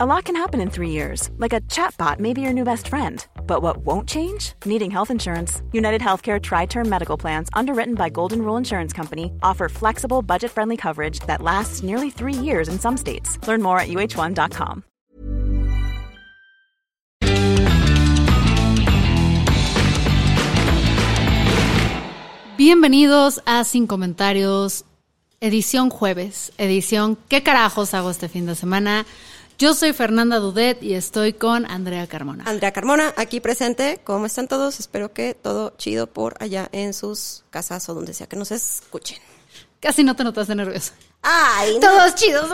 A lot can happen in three years, like a chatbot may be your new best friend. But what won't change? Needing health insurance. United Healthcare Tri Term Medical Plans, underwritten by Golden Rule Insurance Company, offer flexible, budget friendly coverage that lasts nearly three years in some states. Learn more at uh1.com. Bienvenidos a Sin Comentarios, edición jueves, edición ¿Qué carajos hago este fin de semana? Yo soy Fernanda Dudet y estoy con Andrea Carmona. Andrea Carmona, aquí presente. ¿Cómo están todos? Espero que todo chido por allá en sus casas o donde sea que nos escuchen. Casi no te notaste nerviosa. Ay, no. Todos chidos.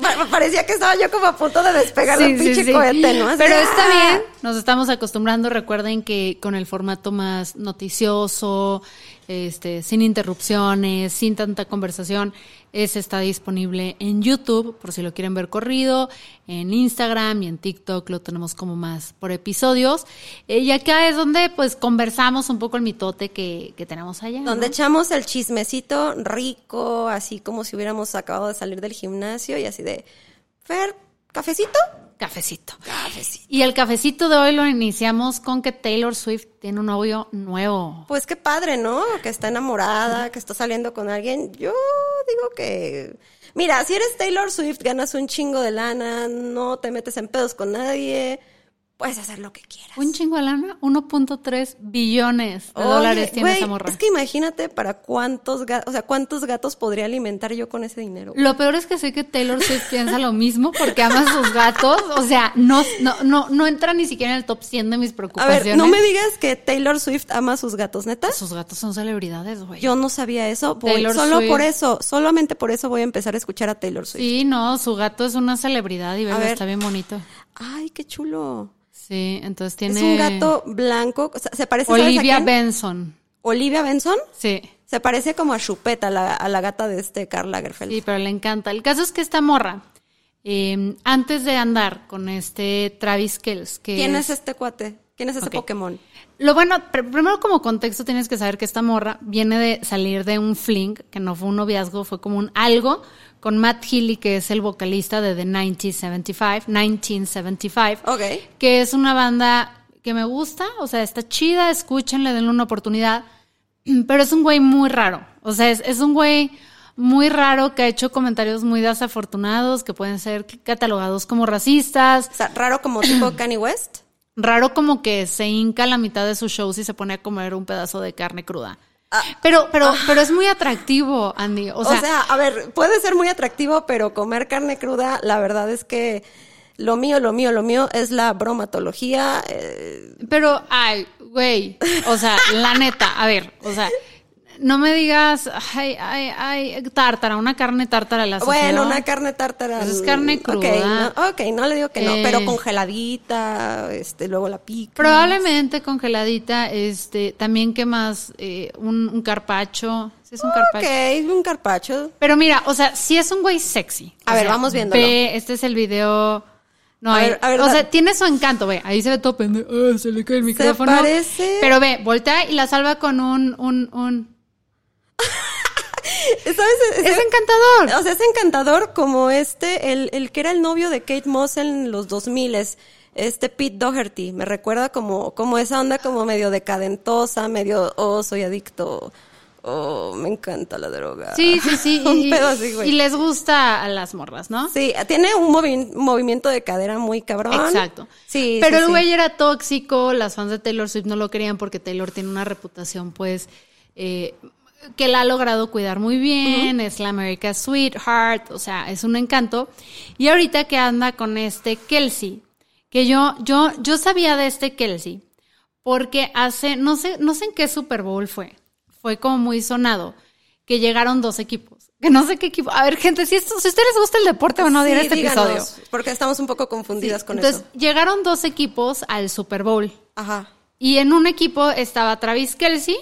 Pa- Parecía que estaba yo como a punto de despegar Sí, sí, pinche sí. cohete, ¿no? Así, Pero está ¡ah! bien, nos estamos acostumbrando. Recuerden que con el formato más noticioso, este, sin interrupciones, sin tanta conversación, ese está disponible en YouTube, por si lo quieren ver corrido, en Instagram y en TikTok lo tenemos como más por episodios. Eh, y acá es donde pues conversamos un poco el mitote que, que tenemos allá. ¿no? Donde echamos el chismecito rico, así como si hubiéramos acabado de salir del gimnasio y así de, Fer, ¿cafecito? Cafecito. Cafecito. Y el cafecito de hoy lo iniciamos con que Taylor Swift tiene un novio nuevo. Pues qué padre, ¿no? Que está enamorada, que está saliendo con alguien. Yo digo que... Mira, si eres Taylor Swift, ganas un chingo de lana, no te metes en pedos con nadie, puedes hacer lo que quieras. Un chingo de lana, 1.3 billones de Oye, dólares tiene esa morra. Es que imagínate para cuántos gatos, o sea, cuántos gatos podría alimentar yo con ese dinero. Lo peor es que sé que Taylor Swift piensa lo mismo porque ama a sus gatos. O sea, no, no, no, no entra ni siquiera en el top 100 de mis A preocupaciones. ver, no me digas que Taylor Swift ama a sus gatos, ¿neta? Sus gatos son celebridades, güey. Yo no sabía eso. Voy- solo Swift. por eso, solamente por eso voy a empezar a escuchar a Taylor Swift. Sí, no, su gato es una celebridad y ver. está bien bonito. Ay, qué chulo. Sí, entonces tiene... Es un gato blanco, o sea, se parece ¿sabes a Olivia? Benson. Olivia Benson. Sí. Se parece como a Chupeta, la, a la gata de este Karl Lagerfeld. Sí, pero le encanta. El caso es que esta morra, eh, antes de andar con este Travis Kells, que ¿Quién es este cuate? ¿Quién es ese Ok. Pokémon? Lo bueno, pr- primero como contexto tienes que saber que esta morra viene de salir de un fling, que no fue un noviazgo, fue como un algo, con Matt Healy, que es el vocalista de The 1975, 1975, Ok. que es una banda que me gusta, o sea, está chida, escúchenle, denle una oportunidad, pero es un güey muy raro, o sea, es, es un güey muy raro que ha hecho comentarios muy desafortunados, que pueden ser catalogados como racistas, O sea, raro como tipo Kanye West. Raro como que se hinca a la mitad de sus shows y se pone a comer un pedazo de carne cruda. Pero, pero, pero es muy atractivo, Andy. O O sea, sea, a ver, puede ser muy atractivo, pero comer carne cruda, la verdad es que lo mío, lo mío, lo mío es la bromatología. eh, pero, ay, güey. O sea, la neta, a ver, o sea, no me digas, ay, ay, ay, tártara, una carne tártara la bueno, una carne tártara. Pues es carne cruda. Ok, no, ok, no le digo que no, Eh. pero congeladita, este, luego la pica. Probablemente congeladita, este, también que más, Eh, un, un carpacho. Sí, es un carpacho. Ok, un carpacho. Pero mira, o sea, si es un güey sexy. A O ver, sea, vamos viéndolo. Ve, este es el video. No, A hay- ver, a ver, o sea, tiene su encanto, ve. Ahí se ve todo pendejo. Ah, se le cae el micrófono. parece- Pero ve, voltea y la salva con un, un, un. ¿Sabes? Es encantador. O sea, es encantador como este, el, el que era el novio de Kate Moss en los 2000 este Pete Doherty. Me recuerda como, como esa onda como medio decadentosa, medio, oh, soy adicto, oh, me encanta la droga. Sí, sí, sí. Un y, pedo así, güey. y les gusta a las morras, ¿no? Sí, tiene un movi- movimiento de cadera muy cabrón. Exacto. Sí, Pero sí, el sí. güey era tóxico, las fans de Taylor Swift no lo querían porque Taylor tiene una reputación, pues, eh, que la ha logrado cuidar muy bien, es la America Sweetheart, o sea, es un encanto. Y ahorita que anda con este Kelsey, que yo, yo, yo sabía de este Kelsey, porque hace, no sé, no sé en qué Super Bowl fue, fue como muy sonado, que llegaron dos equipos. Que no sé qué equipo. A ver, gente, si, esto, si a ustedes les gusta el deporte o no, Sí, diré este díganos, episodio. Porque estamos un poco confundidas con Entonces, eso. llegaron dos equipos al Super Bowl. Ajá. Y en un equipo estaba Travis Kelsey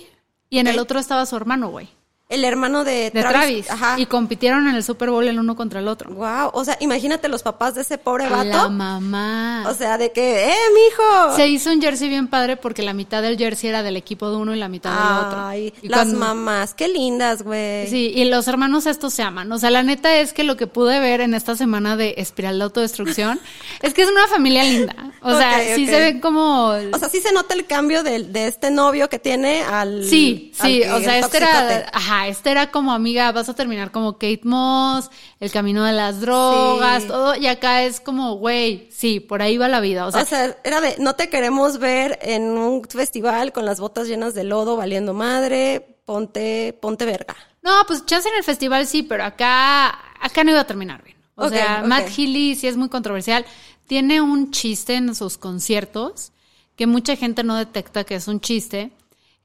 y en el otro estaba su hermano, güey. El hermano de, de Travis. Ajá. Y compitieron en el Super Bowl el uno contra el otro. Wow, o sea, imagínate los papás de ese pobre vato. La mamá. O sea, de que, ¡eh, mijo! Se hizo un jersey bien padre porque la mitad del jersey era del equipo de uno y la mitad del otro. Ay, Y las cuando- mamás, qué lindas, güey. Sí, y los hermanos estos se aman. O sea, la neta es que lo que pude ver en esta semana de espiral de autodestrucción es que es una familia linda. O sea, sí se ven como... O sea, sí se nota el cambio de, de este novio que tiene al. Sí, al sí, que- o sea, este era, toxicote. Ajá, este era como amiga, vas a terminar como Kate Moss, el camino de las drogas, Sí. todo, y acá es como, güey, sí, por ahí va la vida, o sea, O sea, era de, no te queremos ver en un festival con las botas llenas de lodo, valiendo madre, ponte, ponte verga. no, pues chance en el festival sí, pero acá, acá no iba a terminar bien. O sea. Matt Healy sí es muy controversial, tiene un chiste en sus conciertos que mucha gente no detecta que es un chiste,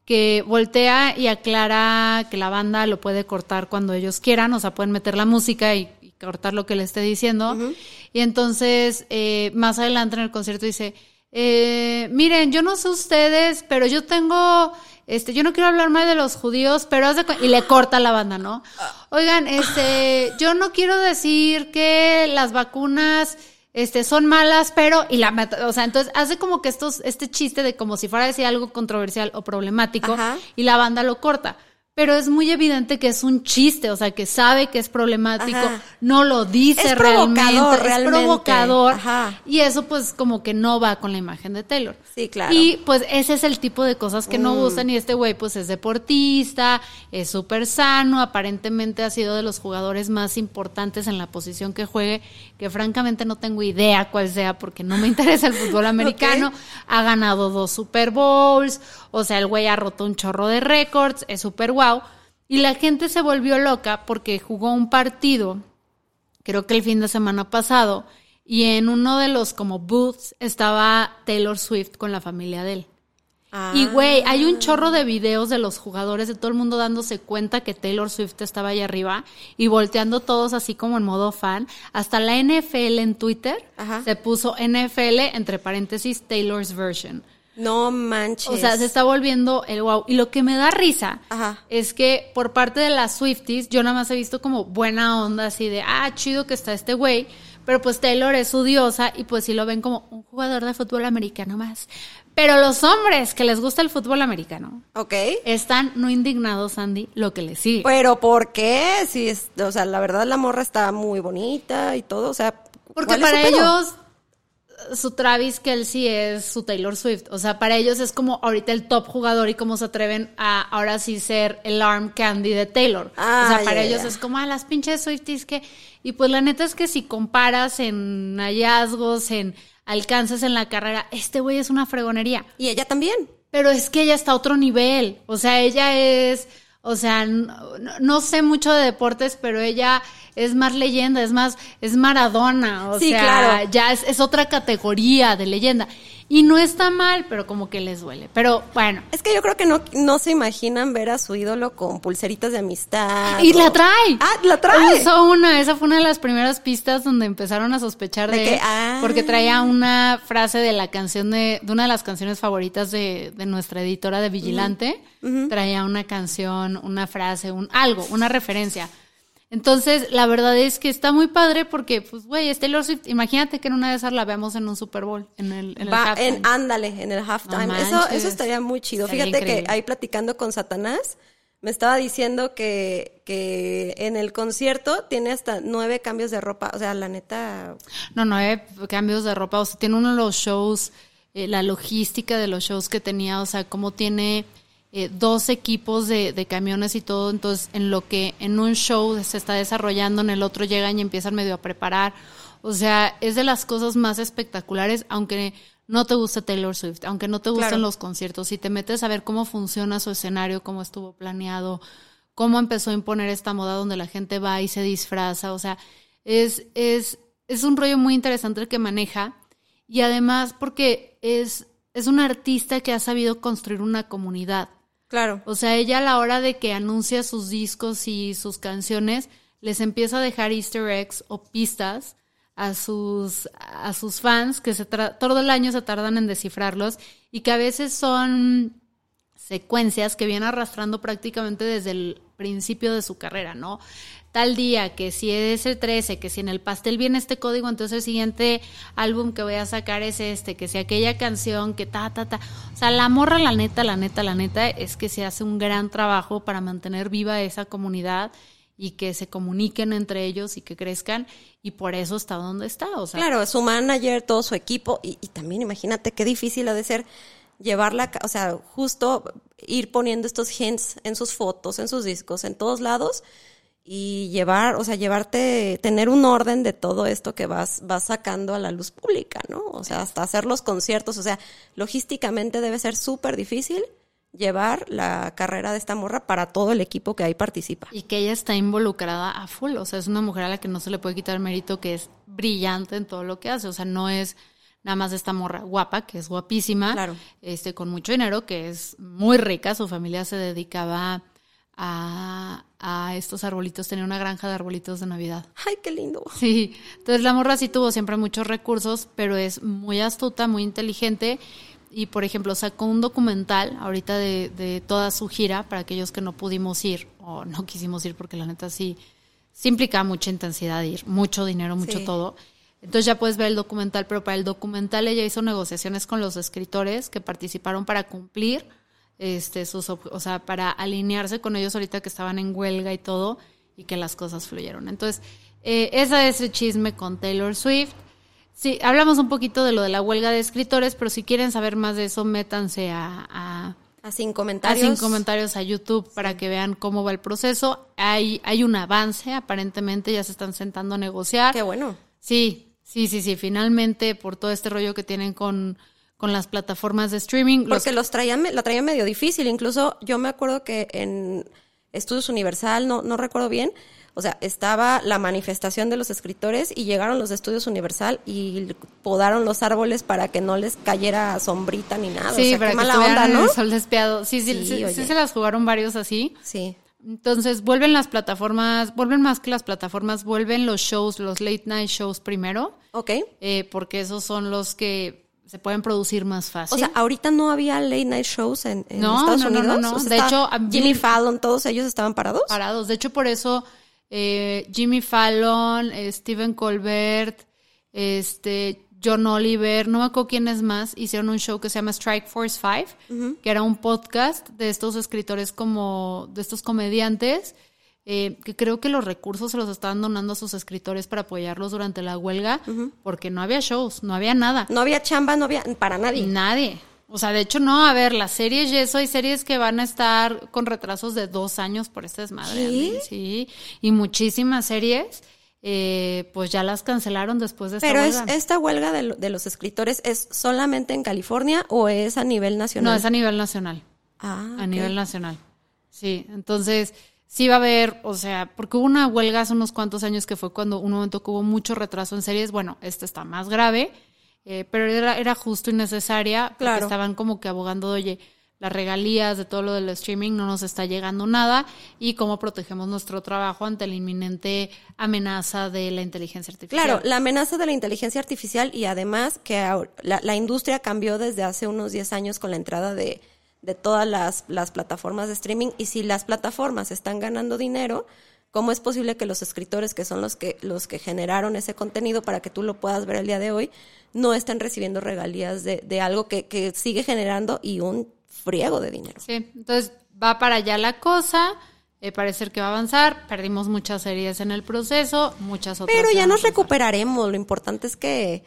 que voltea y aclara que la banda lo puede cortar cuando ellos quieran, o sea, pueden meter la música y, y cortar lo que le esté diciendo. Y entonces, eh, más adelante en el concierto dice, eh, miren, yo no sé ustedes, pero yo tengo, este, yo no quiero hablar mal de los judíos, pero cu-", y le corta la banda, ¿no? Oigan, este, yo no quiero decir que las vacunas, este, son malas, pero, y la, o sea, entonces hace como que estos, este chiste de como si fuera a decir algo controversial o problemático, Ajá. y la banda lo corta. Pero es muy evidente que es un chiste, o sea, que sabe que es problemático, Ajá. no lo dice Es realmente, provocador, es provocador. Ajá. Y eso pues como que no va con la imagen de Taylor. Sí, claro. Y pues ese es el tipo de cosas que Mm. no gustan y este güey pues es deportista, es súper sano, aparentemente ha sido de los jugadores más importantes en la posición que juegue, que francamente no tengo idea cuál sea porque no me interesa el fútbol americano. Ha ganado dos Super Bowls, o sea, el güey ha roto un chorro de récords, es súper Y la gente se volvió loca porque jugó un partido creo que el fin de semana pasado, y en uno de los como booths estaba Taylor Swift con la familia de él. Ah. Y güey, hay un chorro de videos de los jugadores, de todo el mundo dándose cuenta que Taylor Swift estaba ahí arriba y volteando todos así como en modo fan. Hasta la NFL en Twitter Ajá. se puso NFL entre paréntesis Taylor's version. No manches. O sea, se está volviendo el wow. Y lo que me da risa Ajá. es que por parte de las Swifties, yo nada más he visto como buena onda, así de, ah, chido que está este güey. Pero pues Taylor es su diosa y pues sí lo ven como un jugador de fútbol americano más. Pero los hombres que les gusta el fútbol americano Ok. están no indignados, Andy, lo que les sigue. Pero ¿por qué? Si es, o sea, la verdad la morra está muy bonita y todo, o sea, Porque ¿cuál es su para ellos, su Travis Kelsey es su Taylor Swift. O sea, para ellos es como ahorita el top jugador y cómo se atreven a ahora sí ser el arm candy de Taylor. Ah, o sea, ya, para ellos es como, ah, las pinches Swifties que... Y pues la neta es que si comparas en hallazgos, en alcances en la carrera, este güey es una fregonería. Y ella también. Pero es que ella está a otro nivel. O sea, ella es, o sea, no, no- sé mucho de deportes, pero ella es más leyenda, es más, es Maradona. O Sí, sea, claro. ya es, es otra categoría de leyenda. Y no está mal, pero como que les duele. Pero bueno. Es que yo creo que no, no se imaginan ver a su ídolo con pulseritas de amistad. Y o- la trae. Ah, la trae. Usó una, esa fue una de las primeras pistas donde empezaron a sospechar de, De que, él, ah. porque traía una frase de la canción de, de una de las canciones favoritas de, de nuestra editora de Vigilante. Traía una canción, una frase, un algo, una referencia. Entonces, la verdad es que está muy padre porque, pues, güey, es Taylor Swift. Imagínate que en una de esas la veamos en un Super Bowl, en el, en el Va halftime. en, ándale, en el halftime. No eso, eso estaría muy chido. Estaría Fíjate increíble. que ahí platicando con Satanás, me estaba diciendo que, que en el concierto tiene hasta nueve cambios de ropa. O sea, la neta. No, eh, cambios de ropa. O sea, tiene uno de los shows, eh, la logística de los shows que tenía, o sea, cómo tiene eh, dos equipos de, de camiones y todo. Entonces, en lo que en un show se está desarrollando, en el otro llegan y empiezan medio a preparar. O sea, es de las cosas más espectaculares, aunque no te guste Taylor Swift, aunque no te gusten Claro. los conciertos, si te metes a ver cómo funciona su escenario, cómo estuvo planeado, cómo empezó a imponer esta moda donde la gente va y se disfraza, o sea, es, es, es un rollo muy interesante el que maneja y además porque es, es una artista que ha sabido construir una comunidad. Claro. O sea, ella a la hora de que anuncia sus discos y sus canciones, les empieza a dejar easter eggs o pistas a sus, a sus fans que se todo el año se tardan en descifrarlos y que a veces son secuencias que vienen arrastrando prácticamente desde el principio de su carrera, ¿no? Tal día, que si es el 13, que si en el pastel viene este código, entonces el siguiente álbum que voy a sacar es este, que si aquella canción, que ta, ta, ta. O sea, la morra, la neta, la neta, la neta, es que se hace un gran trabajo para mantener viva esa comunidad y que se comuniquen entre ellos y que crezcan y por eso está donde está. O sea, Claro, su manager, todo su equipo y, y también imagínate qué difícil ha de ser llevarla, o sea, justo ir poniendo estos hints en sus fotos, en sus discos, en todos lados y llevar, o sea, llevarte, tener un orden de todo esto que vas, vas sacando a la luz pública, ¿no? O sea, hasta hacer los conciertos, o sea, logísticamente debe ser súper difícil llevar la carrera de esta morra para todo el equipo que ahí participa. Y que ella está involucrada a full. O sea, es una mujer a la que no se le puede quitar mérito, que es brillante en todo lo que hace. O sea, no es nada más esta morra guapa, que es guapísima, Claro. este, con mucho dinero, que es muy rica. Su familia se dedicaba a, a estos arbolitos, tenía una granja de arbolitos de Navidad. Ay, qué lindo. Sí, entonces la morra sí tuvo siempre muchos recursos, pero es muy astuta, muy inteligente. Y por ejemplo, sacó un documental ahorita de, de toda su gira para aquellos que no pudimos ir o no quisimos ir porque la neta sí, sí implica mucha intensidad ir, mucho dinero, mucho Sí. todo. Entonces ya puedes ver el documental, pero para el documental ella hizo negociaciones con los escritores que participaron para cumplir este sus o sea, para alinearse con ellos ahorita que estaban en huelga y todo y que las cosas fluyeron. Entonces, eh, ese es el chisme con Taylor Swift. Sí, hablamos un poquito de lo de la huelga de escritores, pero si quieren saber más de eso, métanse a, a, A sin a comentarios. sin comentarios a YouTube para que vean cómo va el proceso. Hay, hay un avance, aparentemente ya se están sentando a negociar. Qué bueno. Sí, sí, sí, sí. Finalmente, por todo este rollo que tienen con, con las plataformas de streaming. los- Porque los traían, la traían medio difícil. Incluso yo me acuerdo que en Estudios Universal, no, no recuerdo bien, o sea, estaba la manifestación de los escritores y llegaron los de Estudios Universal y podaron los árboles para que no les cayera sombrita ni nada. sí, o sea, para qué que mala onda, ¿no? el sol despiado. Sí, sí, Sí, sí, sí se las jugaron varios así. Sí. Entonces vuelven las plataformas, vuelven más que las plataformas, vuelven los shows, los late night shows primero, Ok. eh, porque esos son los que se pueden producir más fácil. O sea, ahorita no había late night shows en, en No, Estados no, no, Unidos. no, no. O sea, De hecho, Jimmy Fallon, todos ellos estaban parados. parados. De hecho, por eso eh, Jimmy Fallon, eh, Stephen Colbert, este John Oliver, no me acuerdo quién es más, hicieron un show que se llama Strike Force 5, que era un podcast de estos escritores como, de estos comediantes, eh, que creo que los recursos se los estaban donando a sus escritores para apoyarlos durante la huelga, porque no había shows, no había nada. No había chamba, no había para nadie. Nadie. O sea, de hecho, no, a ver, las series y eso, hay series que van a estar con retrasos de dos años por este desmadre. Andy, Sí, y muchísimas series, eh, pues ya las cancelaron después de esta Pero es, huelga. esta huelga de, lo- de los escritores es solamente en California o es a nivel nacional? No, es a nivel nacional. Ah, a nivel nacional. Sí, entonces sí va a haber, o sea, porque hubo una huelga hace unos cuantos años que fue cuando un momento que hubo mucho retraso en series. Bueno, esta está más grave, eh, pero era, era justo y necesaria porque Claro. estaban como que abogando, oye, las regalías de todo lo del streaming no nos está llegando nada y cómo protegemos nuestro trabajo ante la inminente amenaza de la inteligencia artificial. Claro, la amenaza de la inteligencia artificial y además que la, la industria cambió desde hace unos 10 años con la entrada de, de todas las, las plataformas de streaming y si las plataformas están ganando dinero, ¿cómo es posible que los escritores, que son los que, los que generaron ese contenido para que tú lo puedas ver el día de hoy, no estén recibiendo regalías de, de algo que, que sigue generando y un friego de dinero? Sí, entonces va para allá la cosa. eh, parece que va a avanzar. Perdimos muchas series en el proceso, muchas otras. Pero ya nos recuperaremos, lo importante es que,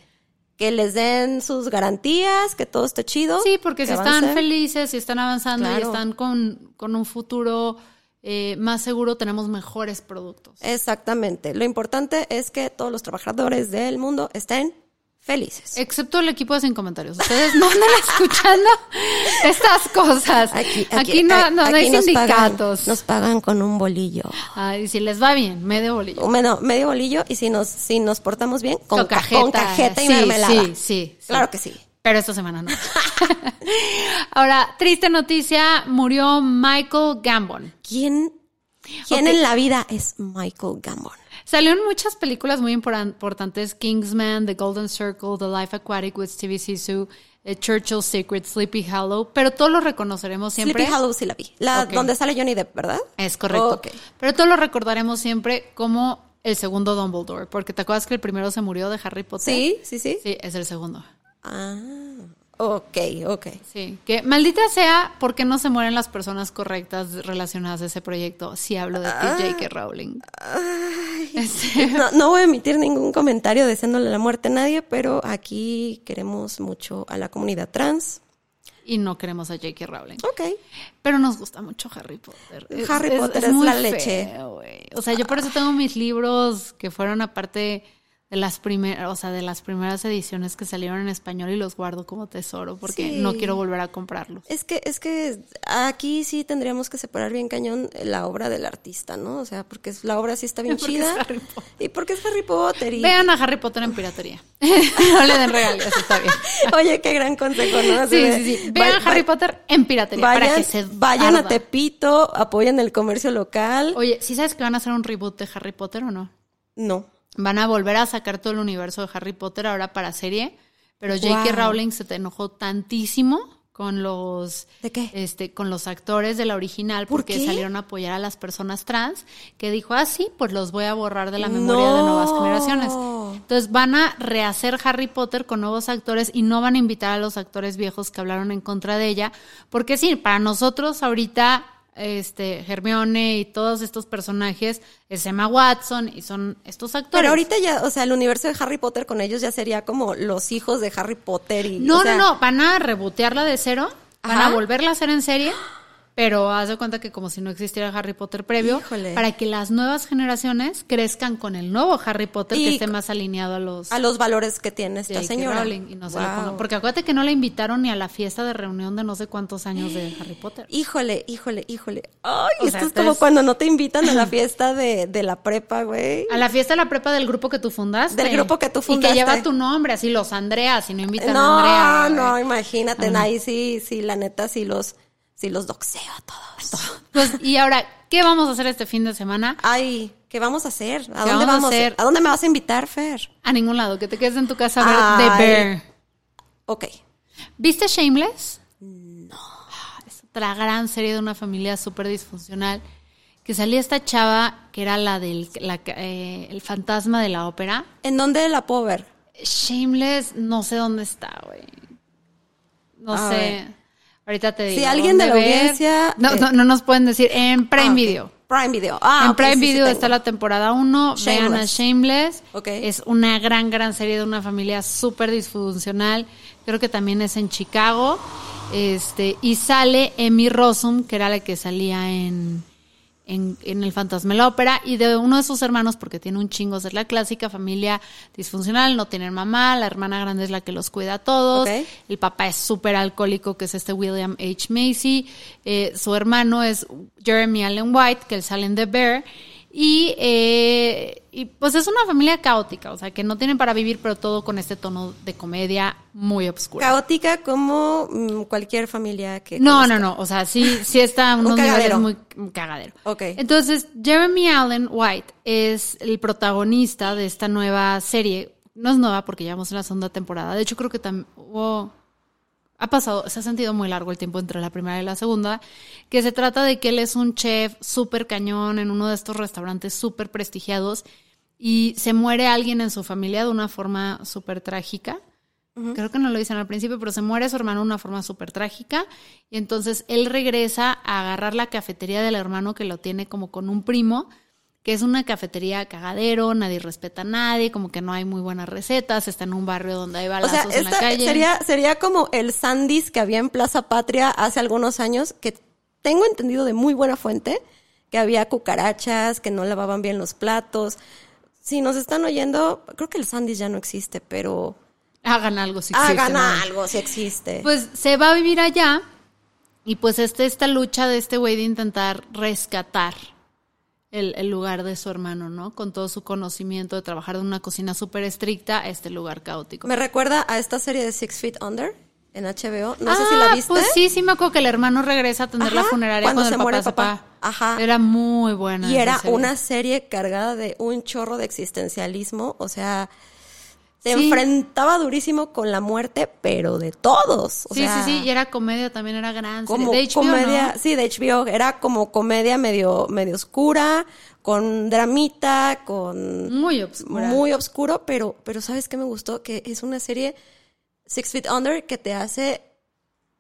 que les den sus garantías, que todo esté chido. Sí, porque que si están felices, si están avanzando y están con, con un futuro eh, más seguro, tenemos mejores productos. Exactamente. Lo importante es que todos los trabajadores del mundo estén felices. Excepto el equipo de Sin Comentarios. Ustedes no andan escuchando estas cosas. Aquí, no, no, no hay nos sindicatos. Pagan, nos pagan con un bolillo. Ay, si les va bien, medio bolillo. Bueno, medio bolillo y si nos, si nos portamos bien, con, Con ca- cajeta. con cajeta y Sí, mermelada. sí, sí, sí. Claro que sí. Pero esta semana no. Ahora, triste noticia, murió Michael Gambon. ¿Quién, quién en la vida es Michael Gambon? Salió en muchas películas muy importantes: Kingsman, The Golden Circle, The Life Aquatic with Stevie Sisu, eh, Churchill's Secret, Sleepy Hollow. Pero todos lo reconoceremos siempre. Sleepy Hollow sí la vi. La. Donde sale Johnny Depp, ¿verdad? Es correcto. Pero todos lo recordaremos siempre como el segundo Dumbledore. Porque te acuerdas que el primero se murió de Harry Potter. Sí, sí, sí. Sí, es el segundo. Ah, ok, ok. Sí, que maldita sea porque no se mueren las personas correctas relacionadas a ese proyecto. Si hablo de Ah. J.K. Rowling. Este, No, no voy a emitir ningún comentario deseándole la muerte a nadie, pero aquí queremos mucho a la comunidad trans. y no queremos a J.K. Rowling. Ok. Pero nos gusta mucho Harry Potter. Harry Potter es muy la leche. feo. O sea, yo por eso tengo mis libros que fueron aparte de las primeras, o sea, de las primeras ediciones que salieron en español y los guardo como tesoro porque Sí. no quiero volver a comprarlos. Es que, es que aquí sí tendríamos que separar bien cañón la obra del artista, ¿no? O sea, porque la obra sí está bien Porque chida. es. Y porque es Harry Potter. Y... Vean a Harry Potter en piratería. no le den regalos, está bien. Oye, qué gran consejo, ¿no? Sí, sí, sí. Vean va- Harry Potter en piratería para Vayan, que se vayan a. Tepito, apoyen el comercio local. Oye, ¿sí sabes que van a hacer un reboot de Harry Potter o no? No. Van a volver a sacar todo el universo de Harry Potter ahora para serie, pero J.K. Wow. Rowling se te enojó tantísimo con los ¿De qué? este con los actores de la original ¿Por porque qué? salieron a apoyar a las personas trans que dijo, "Ah, sí, pues los voy a borrar de la memoria de nuevas generaciones." Entonces van a rehacer Harry Potter con nuevos actores y no van a invitar a los actores viejos que hablaron en contra de ella, porque sí, para nosotros ahorita este Hermione y todos estos personajes es Emma Watson y son estos actores. Pero ahorita ya, o sea, el universo de Harry Potter con ellos ya sería como los hijos de Harry Potter y. No, o sea, no, no, van a rebotearla de cero, van Ajá. a volverla a hacer en serie, pero haz de cuenta que como si no existiera Harry Potter previo, Híjole. para que las nuevas generaciones crezcan con el nuevo Harry Potter que Y esté más alineado a los A los valores que tiene esta señora. Rowling y no se Porque acuérdate que no la invitaron ni a la fiesta de reunión de no sé cuántos años de Harry Potter. Híjole, híjole, híjole. Ay, O esto sea, es entonces- como cuando no te invitan a la fiesta de, de la prepa, güey. A la fiesta de la prepa del grupo que tú fundaste. Del grupo que tú Y fundaste. que lleva tu nombre, así los Andreas, y no invitan No, a Andrea. no, güey. imagínate, Ajá. ahí sí, sí, la neta, sí los, sí los doxeo a todos. Pues, y ahora, ¿qué vamos a hacer este fin de semana? Ay, ¿qué vamos a hacer? ¿A ¿Qué dónde vamos a vamos a hacer? ¿A dónde me vas a invitar, Fer? A ningún lado, que te quedes en tu casa a ver Ay. The Bear. Ok. ¿Viste Shameless? No. Es otra gran serie de una familia súper disfuncional. Que salía esta chava que era la del la- eh, el fantasma de la ópera. ¿En dónde la puedo ver? Shameless, no sé dónde está, güey. No A sé. ver. Ahorita te digo. Si alguien de la ver. audiencia, No, eh, no, no nos pueden decir. En Prime Ah, ok. Video. Prime Video. Ah, en Prime sí, sí Video está la temporada 1. Vean a Shameless. Shameless. Ok. Es una gran, gran serie de una familia súper disfuncional. Creo que también es en Chicago. Este, y sale Emmy Rossum, que era la que salía en, en, en El Fantasma de la Ópera, y de uno de sus hermanos, porque tiene un chingo, es la clásica familia disfuncional, no tienen mamá, la hermana grande es la que los cuida a todos, el papá es súper alcohólico, que es este William H. Macy, eh, su hermano es Jeremy Allen White, que él sale en The Bear, y, eh, y pues es una familia caótica, o sea, que no tienen para vivir, pero todo con este tono de comedia muy oscuro. Caótica como mm, cualquier familia que. No, conozca. no, no. O sea, sí, sí está Un unos niveles cagadero. muy muy cagadero. Ok. Entonces, Jeremy Allen White es el protagonista de esta nueva serie. No es nueva porque llevamos en la segunda temporada. De hecho, creo que también hubo. Ha pasado, se ha sentido muy largo el tiempo entre la primera y la segunda, que se trata de que él es un chef súper cañón en uno de estos restaurantes súper prestigiados y se muere alguien en su familia de una forma súper trágica. Creo que no lo dicen al principio, pero se muere su hermano de una forma súper trágica. Y entonces él regresa a agarrar la cafetería del hermano que lo tiene como con un primo, que es una cafetería cagadero, nadie respeta a nadie, como que no hay muy buenas recetas, está en un barrio donde hay O balazos en la esta calle. sería, sería como el Sandys que había en Plaza Patria hace algunos años, que tengo entendido de muy buena fuente, que había cucarachas, que no lavaban bien los platos. Si nos están oyendo, creo que el Sandys ya no existe, pero Hagan algo si existe, hagan ¿no? algo si existe. Pues se va a vivir allá y pues este, esta lucha de este güey de intentar rescatar el, el lugar de su hermano, ¿no? Con todo su conocimiento de trabajar en una cocina súper estricta a este lugar caótico. Me recuerda a esta serie de Six Feet Under. en HBO. No sé si la Ah, viste. Pues sí, sí me acuerdo que el hermano regresa a atender la Ajá, funeraria cuando cuando, se el papá muere el papá. va. Ajá. Era muy buena. Y era serie. una serie cargada de un chorro de existencialismo, o sea, se Sí. enfrentaba durísimo con la muerte, pero de todos. O Sí, sea, sí, sí, y era comedia, también era gran. como de HBO, comedia, ¿no? sí, de HBO, era como comedia medio, medio oscura, con dramita, con Muy obscura. muy oscuro, pero, pero ¿sabes qué me gustó? Que es una serie Six Feet Under que te hace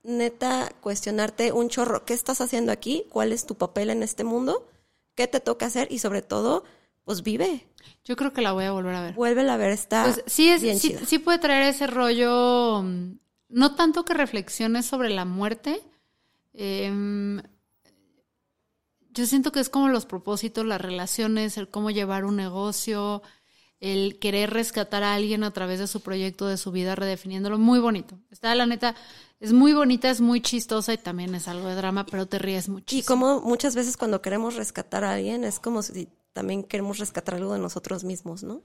neta cuestionarte un chorro. ¿Qué estás haciendo aquí? ¿Cuál es tu papel en este mundo? ¿Qué te toca hacer? Y sobre todo, pues vive. Yo creo que la voy a volver a ver. Vuélvela a ver, está Pues sí, es, bien sí, chida. sí puede traer ese rollo, mm, no tanto que reflexiones sobre la muerte. em, yo siento que es como los propósitos, las relaciones, el cómo llevar un negocio, el querer rescatar a alguien a través de su proyecto, de su vida, redefiniéndolo. Muy bonito. Está, la neta, es muy bonita, es muy chistosa y también es algo de drama, pero te ríes muchísimo. Y como muchas veces cuando queremos rescatar a alguien, es como si también queremos rescatar algo de nosotros mismos, ¿no?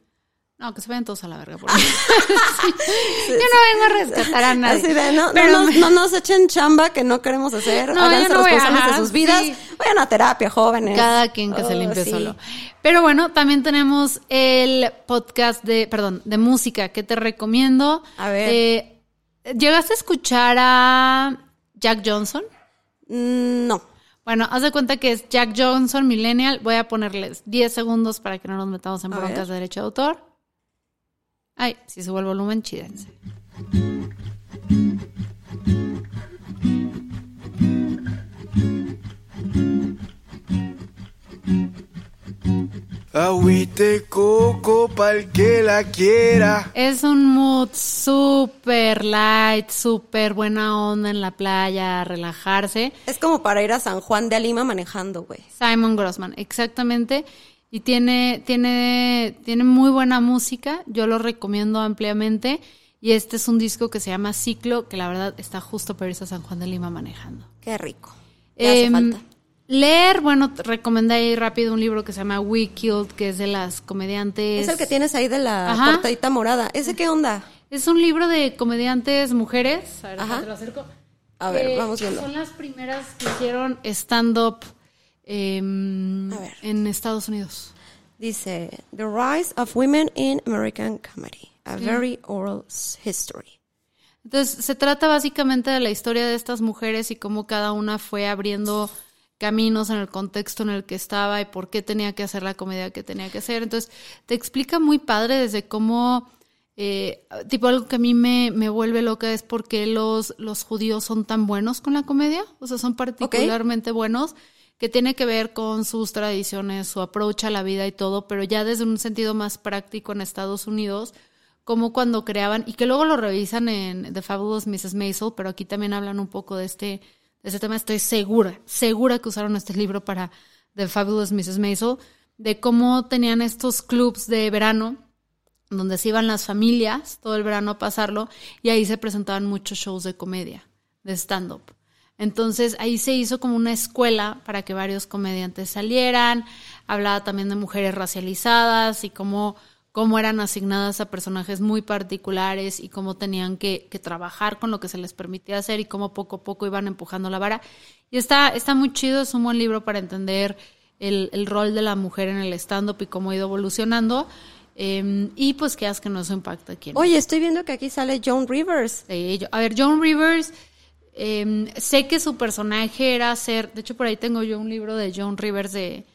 No, que se vayan todos a la verga. por. Sí. Yo no vengo a rescatar a nadie. Así de, no, pero no, nos, me- no nos echen chamba que no queremos hacer. No, Háganse no a- responsables de sus vidas. sí. Vayan a terapia, jóvenes. Cada quien que se Oh, limpie sí. solo. Pero bueno, también tenemos el podcast de, perdón, de música que te recomiendo. A ver. Eh, ¿Llegaste a escuchar a Jack Johnson? Mm, No. Bueno, haz de cuenta que es Jack Johnson, Millennial. Voy a ponerles 10 segundos para que no nos metamos en A broncas ver. de derecho de autor. Ay, si subo el volumen, chídense. Agüite coco pa'l que la quiera. Es un mood súper light, súper buena onda en la playa, relajarse. Es como para ir a San Juan de Alima manejando, güey. Simon Grossman, exactamente. Y tiene, tiene, tiene muy buena música, yo lo recomiendo ampliamente. Y este es un disco que se llama Ciclo, que la verdad está justo para irse a San Juan de Lima manejando. Qué rico. Le hace Em, falta. Leer, bueno, recomendé ahí rápido un libro que se llama We Killed, que es de las comediantes. Es el que tienes ahí de la Ajá. portadita morada. ¿Ese qué onda? Es un libro de comediantes mujeres. A ver, Ajá. te lo acerco. A ver, Que vamos viendo. Son las primeras que hicieron stand-up em, en Estados Unidos. Dice, The Rise of Women in American Comedy. A very oral history. Entonces, se trata básicamente de la historia de estas mujeres y cómo cada una fue abriendo caminos en el contexto en el que estaba y por qué tenía que hacer la comedia que tenía que hacer. Entonces, te explica muy padre desde cómo, eh, tipo, algo que a mí me, me vuelve loca es por qué los, los judíos son tan buenos con la comedia, o sea, son particularmente buenos, que tiene que ver con sus tradiciones, su approach a la vida y todo, pero ya desde un sentido más práctico en Estados Unidos, como cuando creaban, y que luego lo revisan en The Fabulous Mrs. Maisel, pero aquí también hablan un poco de este, de este tema. Estoy segura, segura que usaron este libro para The Fabulous Mrs. Maisel, de cómo tenían estos clubs de verano, donde se iban las familias todo el verano a pasarlo, y ahí se presentaban muchos shows de comedia, de stand-up. Entonces ahí se hizo como una escuela para que varios comediantes salieran, hablaba también de mujeres racializadas y cómo, cómo eran asignadas a personajes muy particulares y cómo tenían que, que trabajar con lo que se les permitía hacer y cómo poco a poco iban empujando la vara. Y está, está muy chido, es un buen libro para entender el, el rol de la mujer en el stand-up y cómo ha ido evolucionando. Eh, y pues que hagas que no eso impacta aquí. Oye, estoy viendo que aquí sale Joan Rivers. A ver, Joan Rivers, eh, sé que su personaje era ser, de hecho por ahí tengo yo un libro de Joan Rivers de,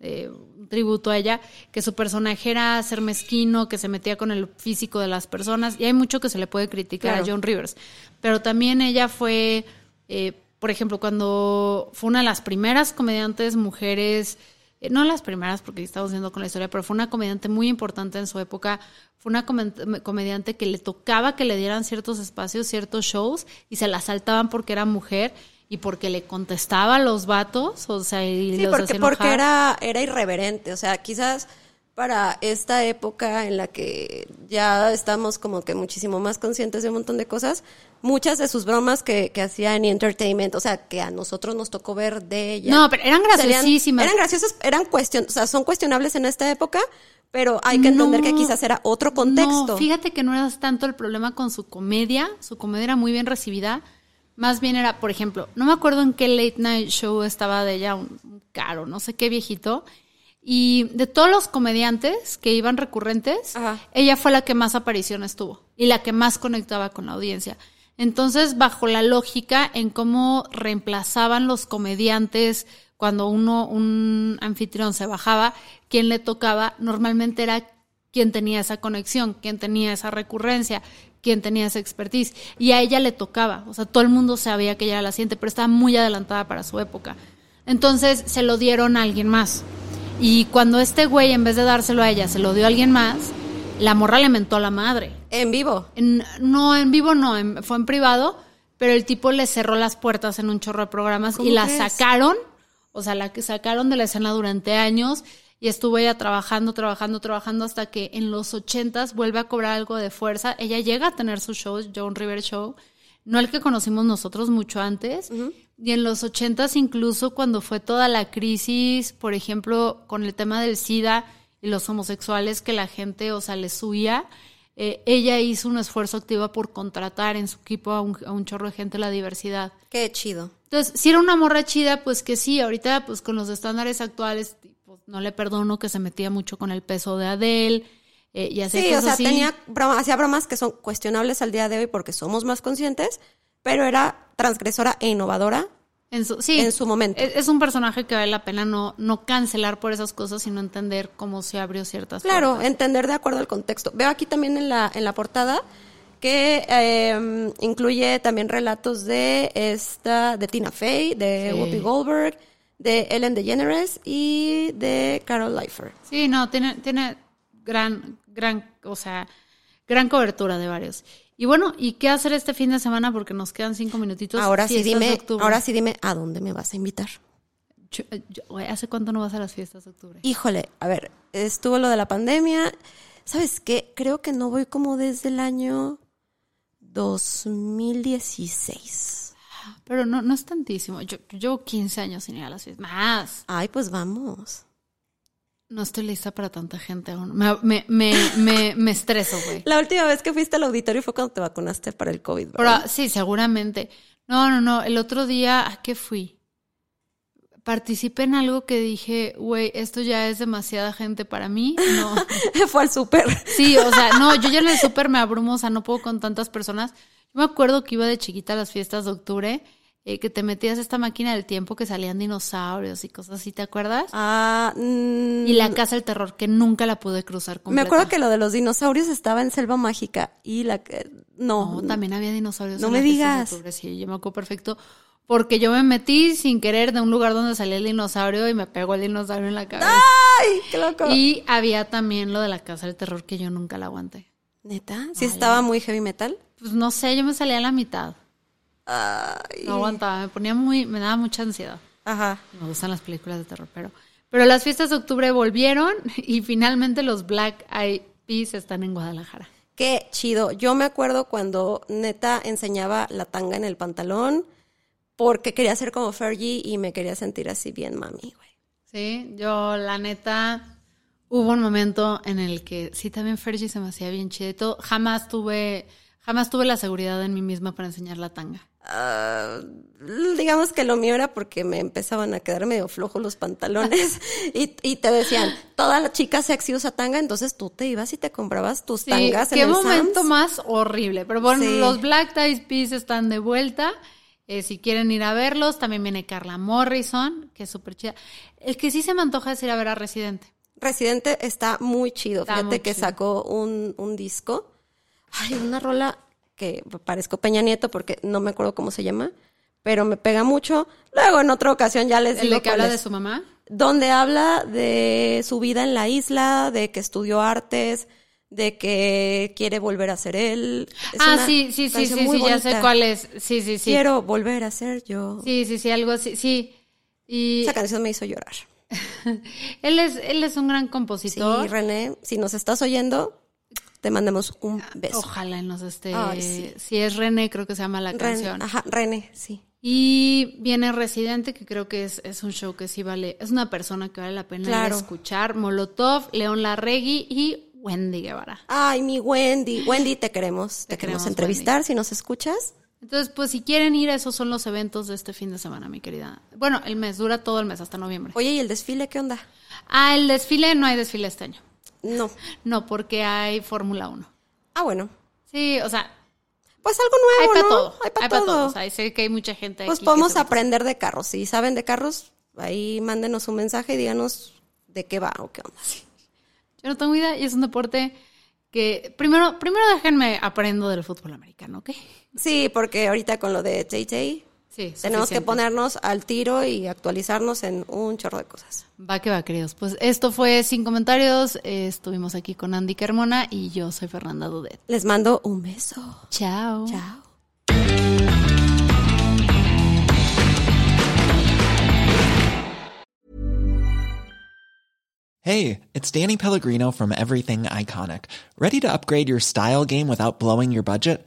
de un tributo a ella, que su personaje era ser mezquino, que se metía con el físico de las personas, y hay mucho que se le puede criticar Claro. a Joan Rivers, pero también ella fue, eh, por ejemplo, cuando fue una de las primeras comediantes mujeres, eh, no las primeras porque estamos viendo con la historia, pero fue una comediante muy importante en su época. Fue una comediante que le tocaba que le dieran ciertos espacios, ciertos shows, y se la saltaban porque era mujer y porque le contestaba a los vatos, o sea, y Sí, los porque, hacía porque era, era irreverente. O sea, quizás para esta época en la que ya estamos como que muchísimo más conscientes de un montón de cosas, muchas de sus bromas que, que hacía en Entertainment, o sea, que a nosotros nos tocó ver de ella. No, pero eran serían- graciosísimas. Eran graciosas, eran cuestion, o sea, son cuestionables en esta época, pero hay que entender No. que quizás era otro contexto. No, fíjate que no era tanto el problema con su comedia, su comedia era muy bien recibida, más bien era, por ejemplo, no me acuerdo en qué late night show estaba de ella, un, un caro, no sé qué viejito, y de todos los comediantes que iban recurrentes, Ajá. ella fue la que más apariciones tuvo y la que más conectaba con la audiencia. Entonces, bajo la lógica en cómo reemplazaban los comediantes cuando uno, un anfitrión se bajaba, quien le tocaba normalmente era quien tenía esa conexión, quien tenía esa recurrencia, quien tenía esa expertise. Y a ella le tocaba. O sea, todo el mundo sabía que ella era la siguiente, pero estaba muy adelantada para su época. Entonces se lo dieron a alguien más. Y cuando este güey, en vez de dárselo a ella, se lo dio a alguien más, la morra le mentó a la madre. En vivo. En- no, en vivo no, en- fue en privado, pero el tipo le cerró las puertas en un chorro de programas ¿Cómo y la sacaron, o sea, la que sacaron de la escena durante años y estuvo ella trabajando, trabajando, trabajando hasta que en los ochentas vuelve a cobrar algo de fuerza. Ella llega a tener su show, John River Show, no el que conocimos nosotros mucho antes. Y en los ochentas incluso cuando fue toda la crisis, por ejemplo, con el tema del SIDA y los homosexuales que la gente, o sea, les huía, eh, ella hizo un esfuerzo activo por contratar en su equipo a un, a un chorro de gente la diversidad. Qué chido. Entonces, si era una morra chida, pues que sí, ahorita pues con los estándares actuales, pues no le perdono que se metía mucho con el peso de Adele eh, y hacía Sí, o cosas sea, así. tenía broma, hacía bromas que son cuestionables al día de hoy porque somos más conscientes, pero era transgresora e innovadora. En su, sí, en su momento. Es, es un personaje que vale la pena no, no cancelar por esas cosas, sino entender cómo se abrió ciertas Claro, puertas. entender de acuerdo al contexto. Veo aquí también en la, en la portada que eh, incluye también relatos de esta, de Tina Fey, de Sí. Whoopi Goldberg, de Ellen DeGeneres y de Carol Leifer. Sí, no, tiene, tiene gran, gran, o sea, gran cobertura de varios. Y bueno, ¿y qué hacer este fin de semana? Porque nos quedan cinco minutitos. Ahora sí dime, ahora sí dime, ¿a dónde me vas a invitar? Yo- yo- güey, ¿Hace cuánto no vas a las fiestas de octubre? Híjole, a ver, estuvo lo de la pandemia. ¿Sabes qué? Creo que no voy como desde el año 2016. Pero no, no es tantísimo. Yo, llevo 15 años sin ir a las fiestas. Más. Ay, pues vamos. No estoy lista para tanta gente aún. Me, me, me, me, me estreso, güey. La última vez que fuiste al auditorio fue cuando te vacunaste para el COVID, Pero, ¿verdad? sí, seguramente. No, no, no. El otro día, ¿a qué fui? Participé en algo que dije, güey, esto ya es demasiada gente para mí. No. fue al súper. Sí, o sea, no, yo ya en el súper me abrumo, o sea, no puedo con tantas personas. Yo me acuerdo que iba de chiquita a las fiestas de octubre, eh, que te metías esta máquina del tiempo que salían dinosaurios y cosas así, ¿te acuerdas? Ah, mm, Y la casa del terror, que nunca la pude cruzar Me completa. acuerdo que lo de los dinosaurios estaba en Selva Mágica y la que... No, No, también había dinosaurios. No en me de digas. octubre, Sí, yo me acuerdo perfecto. Porque yo me metí sin querer de un lugar donde salía el dinosaurio y me pegó el dinosaurio en la cabeza. ¡Ay, qué loco! Y había también lo de la casa del terror que yo nunca la aguanté. ¿Neta? ¿Sí estaba muy heavy metal? Pues no sé, yo me salía a la mitad. Ay. No aguantaba, me ponía muy, me daba mucha ansiedad. Ajá. Me gustan las películas de terror, pero, pero las fiestas de octubre volvieron y finalmente los Black Eyed Peas están en Guadalajara. Qué chido. Yo me acuerdo cuando neta enseñaba la tanga en el pantalón porque quería ser como Fergie y me quería sentir así bien mami, güey. Sí, yo la neta hubo un momento en el que sí también Fergie se me hacía bien chido. Jamás tuve, jamás tuve la seguridad en mí misma para enseñar la tanga. Ah, digamos que lo mío era porque me empezaban a quedar medio flojos los pantalones y, y te decían, toda la chica sexy usa tanga, entonces tú te ibas y te comprabas tus Sí, tangas en qué el momento Sam's. más horrible. Pero bueno, Sí. los Black Eyed Peas están de vuelta. Eh, si quieren ir a verlos, también viene Carla Morrison, que es súper chida. El que sí se me antoja es ir a ver a Residente. Residente está muy chido. Está Fíjate muy que chido. sacó un, un disco. Ay, una rola que parezco Peña Nieto porque no me acuerdo cómo se llama, pero me pega mucho. Luego en otra ocasión ya les El digo de que habla de su mamá. donde habla de su vida en la isla, de que estudió artes, de que quiere volver a ser él. Es ah, sí, sí, sí, sí, sí, ya sé cuál es. Sí, sí, sí. Quiero volver a ser yo. Sí, sí, sí, algo así, sí. Y Esa canción me hizo llorar. él es, él es un gran Sí, compositor. René, si nos estás oyendo, te mandamos un beso. Ojalá nos esté. Ay, sí. Si es René, creo que se llama la René, canción. ajá, René, sí. Y viene Residente, que creo que es, es un show que sí vale, es una persona que vale la pena Claro. escuchar. Molotov, León Larregui y Wendy Guevara. Ay, mi Wendy. Wendy, te queremos. Te, Te queremos queremos, entrevistar si nos escuchas. Entonces, pues si quieren ir, esos son los eventos de este fin de semana, mi querida. Bueno, el mes, dura todo el mes, hasta noviembre. Oye, ¿y el desfile qué onda? Ah, el desfile, no hay desfile este año. No. No, porque hay Fórmula 1. Ah, bueno. Sí, o sea, Pues algo hay nuevo, para ¿no? todo. Hay para pa' todo. O sea, sé que hay mucha gente pues aquí podemos aprender de carros. Si saben de carros, ahí mándenos un mensaje y díganos de qué va o qué onda. Yo no tengo idea y es un deporte que... Primero, primero déjenme aprendo del fútbol americano, ¿ok? Sí, porque ahorita con lo de JJ Sí, tenemos que ponernos al tiro y actualizarnos en un chorro de cosas. Va que va, queridos. Pues esto fue Sin Comentarios. Eh, estuvimos aquí con Andy Carmona y yo soy Fernanda Dudet. Les mando un beso. Chao. Chao. Hey, it's Danny Pellegrino from Everything Iconic. Ready to upgrade your style game without blowing your budget?